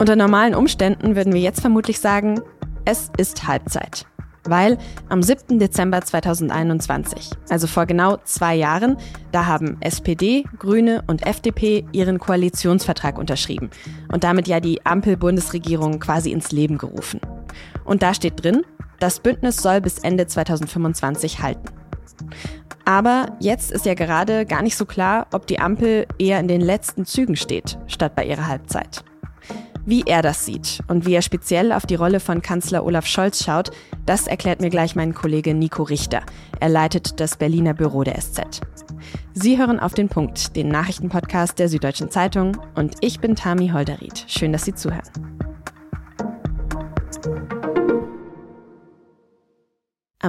Unter normalen Umständen würden wir jetzt vermutlich sagen, es ist Halbzeit. Weil am 7. Dezember 2021, also vor genau zwei Jahren, da haben SPD, Grüne und FDP ihren Koalitionsvertrag unterschrieben und damit ja die Ampel-Bundesregierung quasi ins Leben gerufen. Und da steht drin, das Bündnis soll bis Ende 2025 halten. Aber jetzt ist ja gerade gar nicht so klar, ob die Ampel eher in den letzten Zügen steht, statt bei ihrer Halbzeit. Wie er das sieht und wie er speziell auf die Rolle von Kanzler Olaf Scholz schaut, das erklärt mir gleich mein Kollege Nico Richter. Er leitet das Berliner Büro der SZ. Sie hören auf den Punkt, den Nachrichtenpodcast der Süddeutschen Zeitung und ich bin Tami Holderried. Schön, dass Sie zuhören.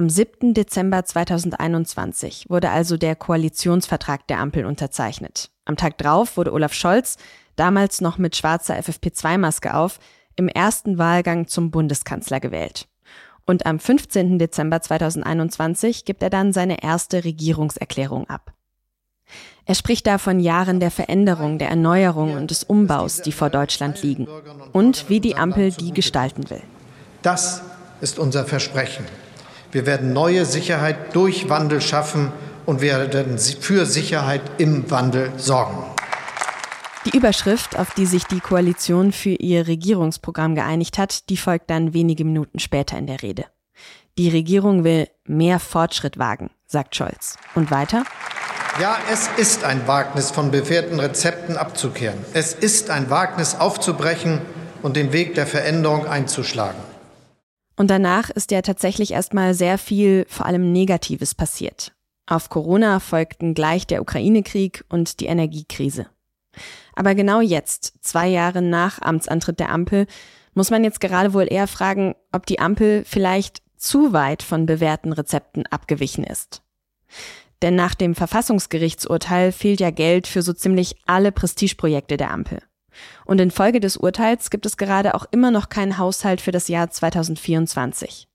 Am 7. Dezember 2021 wurde also der Koalitionsvertrag der Ampel unterzeichnet. Am Tag drauf wurde Olaf Scholz, damals noch mit schwarzer FFP2-Maske auf, im ersten Wahlgang zum Bundeskanzler gewählt. Und am 15. Dezember 2021 gibt er dann seine erste Regierungserklärung ab. Er spricht da von Jahren der Veränderung, der Erneuerung und des Umbaus, die vor Deutschland liegen und wie die Ampel die gestalten will. Das ist unser Versprechen. Wir werden neue Sicherheit durch Wandel schaffen und werden für Sicherheit im Wandel sorgen. Die Überschrift, auf die sich die Koalition für ihr Regierungsprogramm geeinigt hat, die folgt dann wenige Minuten später in der Rede. Die Regierung will mehr Fortschritt wagen, sagt Scholz. Und weiter? Ja, es ist ein Wagnis, von bewährten Rezepten abzukehren. Es ist ein Wagnis, aufzubrechen und den Weg der Veränderung einzuschlagen. Und danach ist ja tatsächlich erstmal sehr viel, vor allem Negatives passiert. Auf Corona folgten gleich der Ukraine-Krieg und die Energiekrise. Aber genau jetzt, zwei Jahre nach Amtsantritt der Ampel, muss man jetzt gerade wohl eher fragen, ob die Ampel vielleicht zu weit von bewährten Rezepten abgewichen ist. Denn nach dem Verfassungsgerichtsurteil fehlt ja Geld für so ziemlich alle Prestigeprojekte der Ampel. Und infolge des Urteils gibt es gerade auch immer noch keinen Haushalt für das Jahr 2024.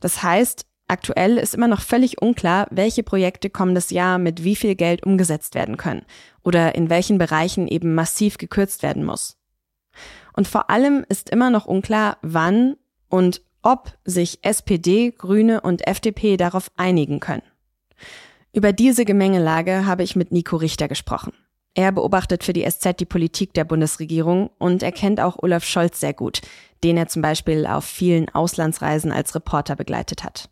Das heißt, Aktuell ist immer noch völlig unklar, welche Projekte kommendes Jahr mit wie viel Geld umgesetzt werden können oder in welchen Bereichen eben massiv gekürzt werden muss. Und vor allem ist immer noch unklar, wann und ob sich SPD, Grüne und FDP darauf einigen können. Über diese Gemengelage habe ich mit Nico Richter gesprochen. Er beobachtet für die SZ die Politik der Bundesregierung und er kennt auch Olaf Scholz sehr gut, den er zum Beispiel auf vielen Auslandsreisen als Reporter begleitet hat.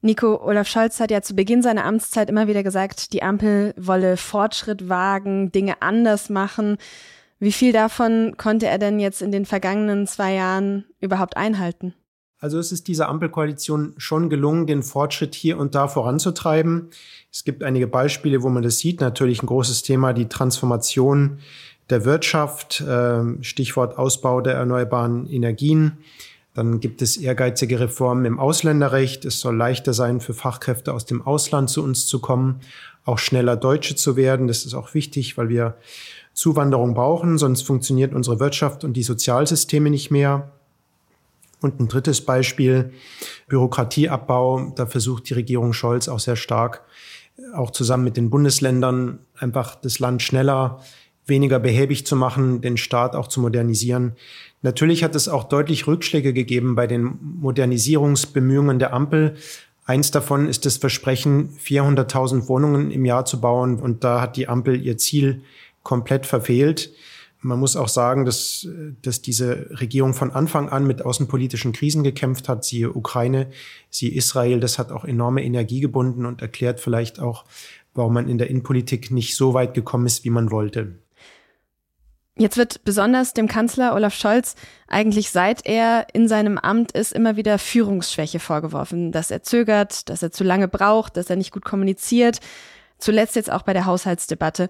Nico, Olaf Scholz hat ja zu Beginn seiner Amtszeit immer wieder gesagt, die Ampel wolle Fortschritt wagen, Dinge anders machen. Wie viel davon konnte er denn jetzt in den vergangenen zwei Jahren überhaupt einhalten? Also es ist dieser Ampelkoalition schon gelungen, den Fortschritt hier und da voranzutreiben. Es gibt einige Beispiele, wo man das sieht. Natürlich ein großes Thema, die Transformation der Wirtschaft, ähm, Stichwort Ausbau der erneuerbaren Energien. Dann gibt es ehrgeizige Reformen im Ausländerrecht. Es soll leichter sein, für Fachkräfte aus dem Ausland zu uns zu kommen, auch schneller Deutsche zu werden. Das ist auch wichtig, weil wir Zuwanderung brauchen, sonst funktioniert unsere Wirtschaft und die Sozialsysteme nicht mehr. Und ein drittes Beispiel, Bürokratieabbau. Da versucht die Regierung Scholz auch sehr stark, auch zusammen mit den Bundesländern, einfach das Land schneller, weniger behäbig zu machen, den Staat auch zu modernisieren. Natürlich hat es auch deutlich Rückschläge gegeben bei den Modernisierungsbemühungen der Ampel. Eins davon ist das Versprechen, 400.000 Wohnungen im Jahr zu bauen. Und da hat die Ampel ihr Ziel komplett verfehlt. Man muss auch sagen, dass, dass diese Regierung von Anfang an mit außenpolitischen Krisen gekämpft hat. Siehe Ukraine, siehe Israel. Das hat auch enorme Energie gebunden und erklärt vielleicht auch, warum man in der Innenpolitik nicht so weit gekommen ist, wie man wollte. Jetzt wird besonders dem Kanzler Olaf Scholz eigentlich seit er in seinem Amt ist immer wieder Führungsschwäche vorgeworfen, dass er zögert, dass er zu lange braucht, dass er nicht gut kommuniziert. Zuletzt jetzt auch bei der Haushaltsdebatte.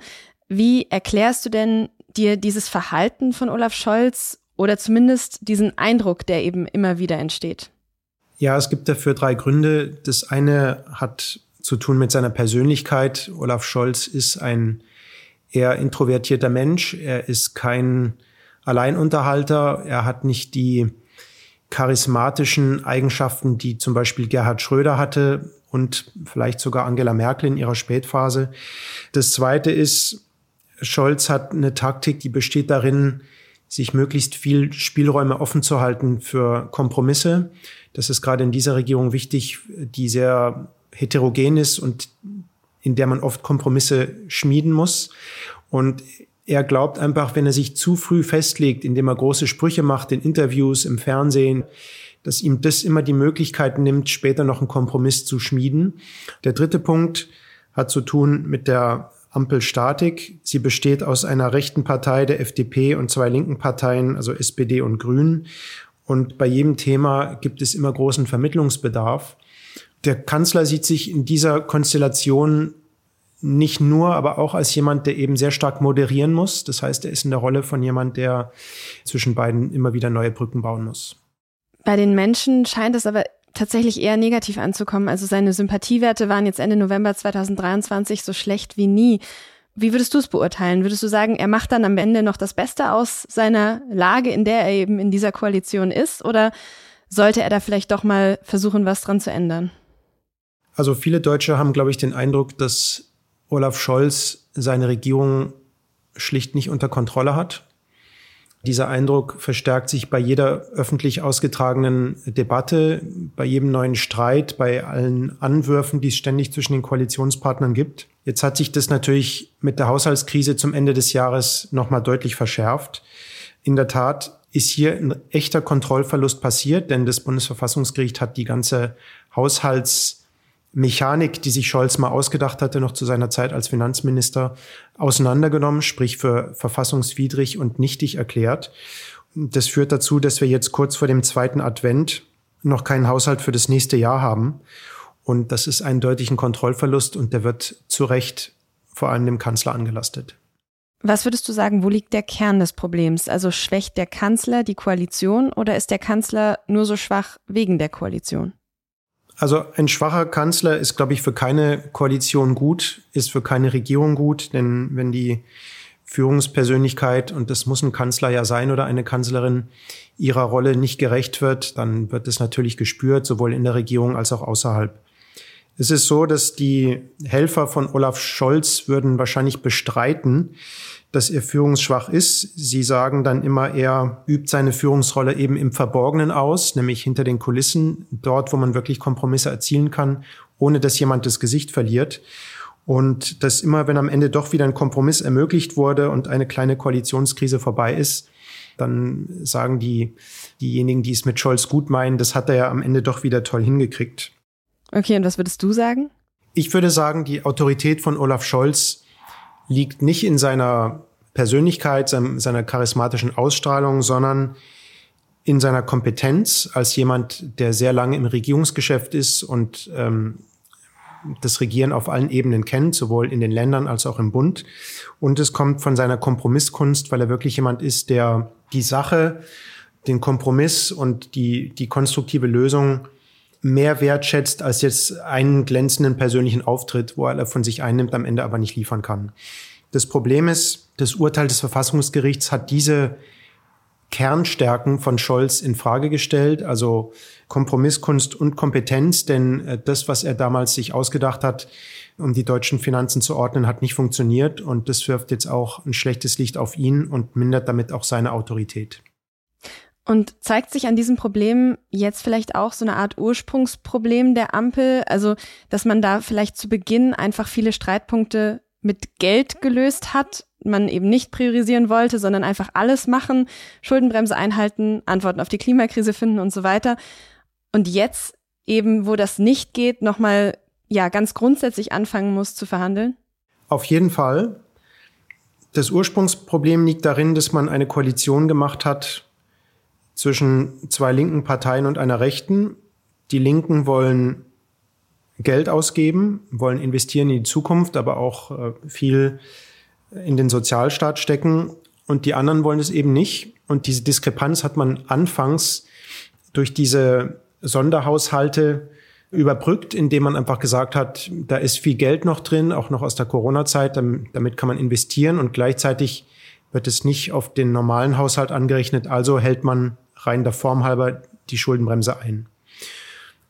Wie erklärst du denn dir dieses Verhalten von Olaf Scholz oder zumindest diesen Eindruck, der eben immer wieder entsteht? Ja, es gibt dafür drei Gründe. Das eine hat zu tun mit seiner Persönlichkeit. Olaf Scholz ist ein eher introvertierter Mensch. Er ist kein Alleinunterhalter. Er hat nicht die charismatischen Eigenschaften, die zum Beispiel Gerhard Schröder hatte und vielleicht sogar Angela Merkel in ihrer Spätphase. Das Zweite ist, Scholz hat eine Taktik, die besteht darin, sich möglichst viel Spielräume offen zu halten für Kompromisse. Das ist gerade in dieser Regierung wichtig, die sehr heterogen ist und in der man oft Kompromisse schmieden muss. Und er glaubt einfach, wenn er sich zu früh festlegt, indem er große Sprüche macht in Interviews, im Fernsehen, dass ihm das immer die Möglichkeit nimmt, später noch einen Kompromiss zu schmieden. Der dritte Punkt hat zu tun mit der Ampelstatik. Sie besteht aus einer rechten Partei, der FDP, und zwei linken Parteien, also SPD und Grünen. Und bei jedem Thema gibt es immer großen Vermittlungsbedarf. Der Kanzler sieht sich in dieser Konstellation nicht nur, aber auch als jemand, der eben sehr stark moderieren muss. Das heißt, er ist in der Rolle von jemand, der zwischen beiden immer wieder neue Brücken bauen muss. Bei den Menschen scheint es aber tatsächlich eher negativ anzukommen. Also seine Sympathiewerte waren jetzt Ende November 2023 so schlecht wie nie. Wie würdest du es beurteilen? Würdest du sagen, er macht dann am Ende noch das Beste aus seiner Lage, in der er eben in dieser Koalition ist? Oder sollte er da vielleicht doch mal versuchen, was dran zu ändern? Also viele Deutsche haben, glaube ich, den Eindruck, dass Olaf Scholz seine Regierung schlicht nicht unter Kontrolle hat. Dieser Eindruck verstärkt sich bei jeder öffentlich ausgetragenen Debatte, bei jedem neuen Streit, bei allen Anwürfen, die es ständig zwischen den Koalitionspartnern gibt. Jetzt hat sich das natürlich mit der Haushaltskrise zum Ende des Jahres nochmal deutlich verschärft. In der Tat ist hier ein echter Kontrollverlust passiert, denn das Bundesverfassungsgericht hat die ganze Haushalts Mechanik, die sich Scholz mal ausgedacht hatte, noch zu seiner Zeit als Finanzminister, auseinandergenommen, sprich für verfassungswidrig und nichtig erklärt. Das führt dazu, dass wir jetzt kurz vor dem zweiten Advent noch keinen Haushalt für das nächste Jahr haben. Und das ist ein deutlichen Kontrollverlust und der wird zu Recht vor allem dem Kanzler angelastet. Was würdest du sagen, wo liegt der Kern des Problems? Also schwächt der Kanzler die Koalition oder ist der Kanzler nur so schwach wegen der Koalition? Also ein schwacher Kanzler ist, glaube ich, für keine Koalition gut, ist für keine Regierung gut, denn wenn die Führungspersönlichkeit, und das muss ein Kanzler ja sein oder eine Kanzlerin, ihrer Rolle nicht gerecht wird, dann wird es natürlich gespürt, sowohl in der Regierung als auch außerhalb. Es ist so, dass die Helfer von Olaf Scholz würden wahrscheinlich bestreiten, dass er führungsschwach ist. Sie sagen dann immer, er übt seine Führungsrolle eben im Verborgenen aus, nämlich hinter den Kulissen, dort, wo man wirklich Kompromisse erzielen kann, ohne dass jemand das Gesicht verliert. Und dass immer, wenn am Ende doch wieder ein Kompromiss ermöglicht wurde und eine kleine Koalitionskrise vorbei ist, dann sagen die, diejenigen, die es mit Scholz gut meinen, das hat er ja am Ende doch wieder toll hingekriegt. Okay, und was würdest du sagen? Ich würde sagen, die Autorität von Olaf Scholz liegt nicht in seiner Persönlichkeit, seiner charismatischen Ausstrahlung, sondern in seiner Kompetenz als jemand, der sehr lange im Regierungsgeschäft ist und ähm, das Regieren auf allen Ebenen kennt, sowohl in den Ländern als auch im Bund. Und es kommt von seiner Kompromisskunst, weil er wirklich jemand ist, der die Sache, den Kompromiss und die, die konstruktive Lösung mehr wertschätzt als jetzt einen glänzenden persönlichen Auftritt, wo er von sich einnimmt, am Ende aber nicht liefern kann. Das Problem ist, das Urteil des Verfassungsgerichts hat diese Kernstärken von Scholz in Frage gestellt, also Kompromisskunst und Kompetenz, denn äh, das, was er damals sich ausgedacht hat, um die deutschen Finanzen zu ordnen, hat nicht funktioniert und das wirft jetzt auch ein schlechtes Licht auf ihn und mindert damit auch seine Autorität. Und zeigt sich an diesem Problem jetzt vielleicht auch so eine Art Ursprungsproblem der Ampel? Also, dass man da vielleicht zu Beginn einfach viele Streitpunkte mit Geld gelöst hat, man eben nicht priorisieren wollte, sondern einfach alles machen, Schuldenbremse einhalten, Antworten auf die Klimakrise finden und so weiter. Und jetzt eben, wo das nicht geht, nochmal ja ganz grundsätzlich anfangen muss zu verhandeln? Auf jeden Fall. Das Ursprungsproblem liegt darin, dass man eine Koalition gemacht hat, zwischen zwei linken Parteien und einer rechten. Die Linken wollen Geld ausgeben, wollen investieren in die Zukunft, aber auch äh, viel in den Sozialstaat stecken. Und die anderen wollen es eben nicht. Und diese Diskrepanz hat man anfangs durch diese Sonderhaushalte überbrückt, indem man einfach gesagt hat, da ist viel Geld noch drin, auch noch aus der Corona-Zeit, damit kann man investieren und gleichzeitig wird es nicht auf den normalen Haushalt angerechnet, also hält man rein der Form halber die Schuldenbremse ein.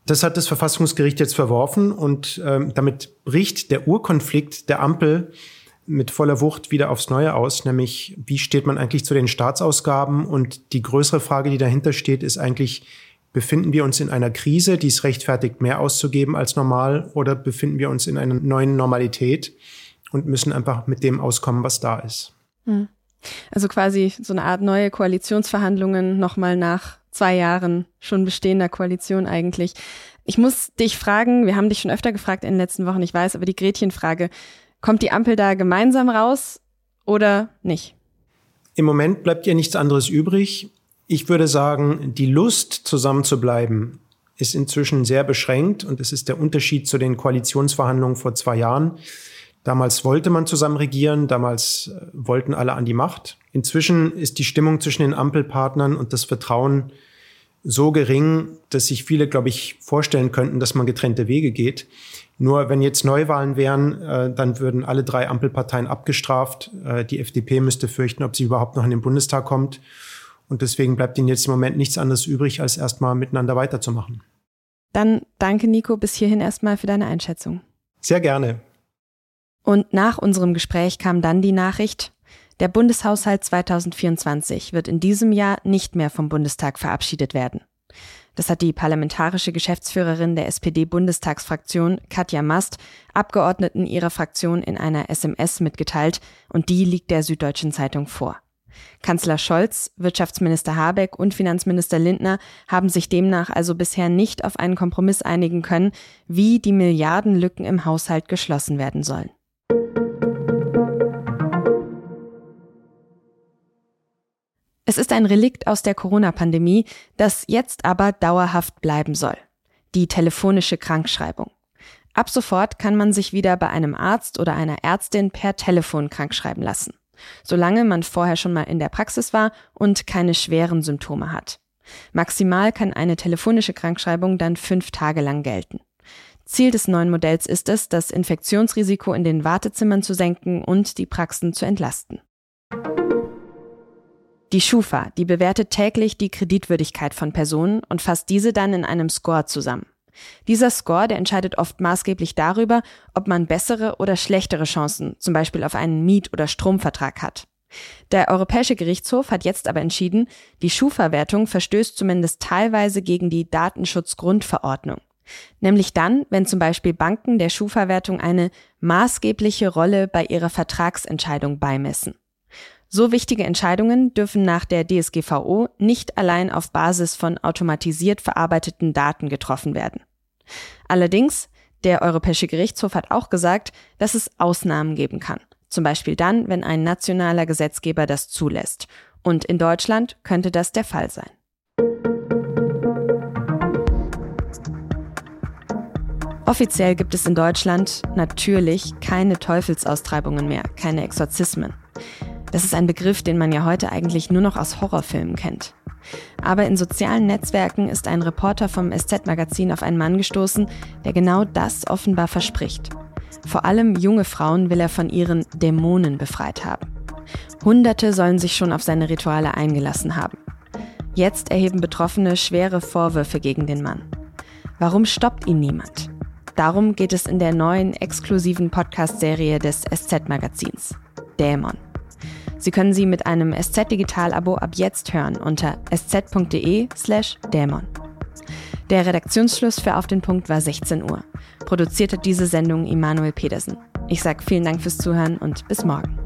Das hat das Verfassungsgericht jetzt verworfen und ähm, damit bricht der Urkonflikt der Ampel mit voller Wucht wieder aufs Neue aus, nämlich wie steht man eigentlich zu den Staatsausgaben? Und die größere Frage, die dahinter steht, ist eigentlich, befinden wir uns in einer Krise, die es rechtfertigt, mehr auszugeben als normal, oder befinden wir uns in einer neuen Normalität und müssen einfach mit dem auskommen, was da ist? Hm. Also quasi so eine Art neue Koalitionsverhandlungen nochmal nach zwei Jahren schon bestehender Koalition eigentlich. Ich muss dich fragen, wir haben dich schon öfter gefragt in den letzten Wochen, ich weiß, aber die Gretchenfrage, kommt die Ampel da gemeinsam raus oder nicht? Im Moment bleibt ihr nichts anderes übrig. Ich würde sagen, die Lust zusammenzubleiben ist inzwischen sehr beschränkt und es ist der Unterschied zu den Koalitionsverhandlungen vor zwei Jahren. Damals wollte man zusammen regieren, damals äh, wollten alle an die Macht. Inzwischen ist die Stimmung zwischen den Ampelpartnern und das Vertrauen so gering, dass sich viele, glaube ich, vorstellen könnten, dass man getrennte Wege geht. Nur wenn jetzt Neuwahlen wären, äh, dann würden alle drei Ampelparteien abgestraft. Äh, die FDP müsste fürchten, ob sie überhaupt noch in den Bundestag kommt. Und deswegen bleibt ihnen jetzt im Moment nichts anderes übrig, als erstmal miteinander weiterzumachen. Dann danke, Nico, bis hierhin erstmal für deine Einschätzung. Sehr gerne. Und nach unserem Gespräch kam dann die Nachricht, der Bundeshaushalt 2024 wird in diesem Jahr nicht mehr vom Bundestag verabschiedet werden. Das hat die parlamentarische Geschäftsführerin der SPD-Bundestagsfraktion Katja Mast Abgeordneten ihrer Fraktion in einer SMS mitgeteilt und die liegt der Süddeutschen Zeitung vor. Kanzler Scholz, Wirtschaftsminister Habeck und Finanzminister Lindner haben sich demnach also bisher nicht auf einen Kompromiss einigen können, wie die Milliardenlücken im Haushalt geschlossen werden sollen. Es ist ein Relikt aus der Corona-Pandemie, das jetzt aber dauerhaft bleiben soll. Die telefonische Krankschreibung. Ab sofort kann man sich wieder bei einem Arzt oder einer Ärztin per Telefon krankschreiben lassen, solange man vorher schon mal in der Praxis war und keine schweren Symptome hat. Maximal kann eine telefonische Krankschreibung dann fünf Tage lang gelten. Ziel des neuen Modells ist es, das Infektionsrisiko in den Wartezimmern zu senken und die Praxen zu entlasten. Die Schufa, die bewertet täglich die Kreditwürdigkeit von Personen und fasst diese dann in einem Score zusammen. Dieser Score, der entscheidet oft maßgeblich darüber, ob man bessere oder schlechtere Chancen, zum Beispiel auf einen Miet- oder Stromvertrag hat. Der Europäische Gerichtshof hat jetzt aber entschieden, die Schufa-Wertung verstößt zumindest teilweise gegen die Datenschutzgrundverordnung. Nämlich dann, wenn zum Beispiel Banken der Schufa-Wertung eine maßgebliche Rolle bei ihrer Vertragsentscheidung beimessen. So wichtige Entscheidungen dürfen nach der DSGVO nicht allein auf Basis von automatisiert verarbeiteten Daten getroffen werden. Allerdings, der Europäische Gerichtshof hat auch gesagt, dass es Ausnahmen geben kann. Zum Beispiel dann, wenn ein nationaler Gesetzgeber das zulässt. Und in Deutschland könnte das der Fall sein. Offiziell gibt es in Deutschland natürlich keine Teufelsaustreibungen mehr, keine Exorzismen. Das ist ein Begriff, den man ja heute eigentlich nur noch aus Horrorfilmen kennt. Aber in sozialen Netzwerken ist ein Reporter vom SZ-Magazin auf einen Mann gestoßen, der genau das offenbar verspricht. Vor allem junge Frauen will er von ihren Dämonen befreit haben. Hunderte sollen sich schon auf seine Rituale eingelassen haben. Jetzt erheben Betroffene schwere Vorwürfe gegen den Mann. Warum stoppt ihn niemand? Darum geht es in der neuen exklusiven Podcast-Serie des SZ-Magazins. Dämon. Sie können sie mit einem SZ Digital Abo ab jetzt hören unter sz.de slash dämon. Der Redaktionsschluss für Auf den Punkt war 16 Uhr. Produziert hat diese Sendung Immanuel Pedersen. Ich sage vielen Dank fürs Zuhören und bis morgen.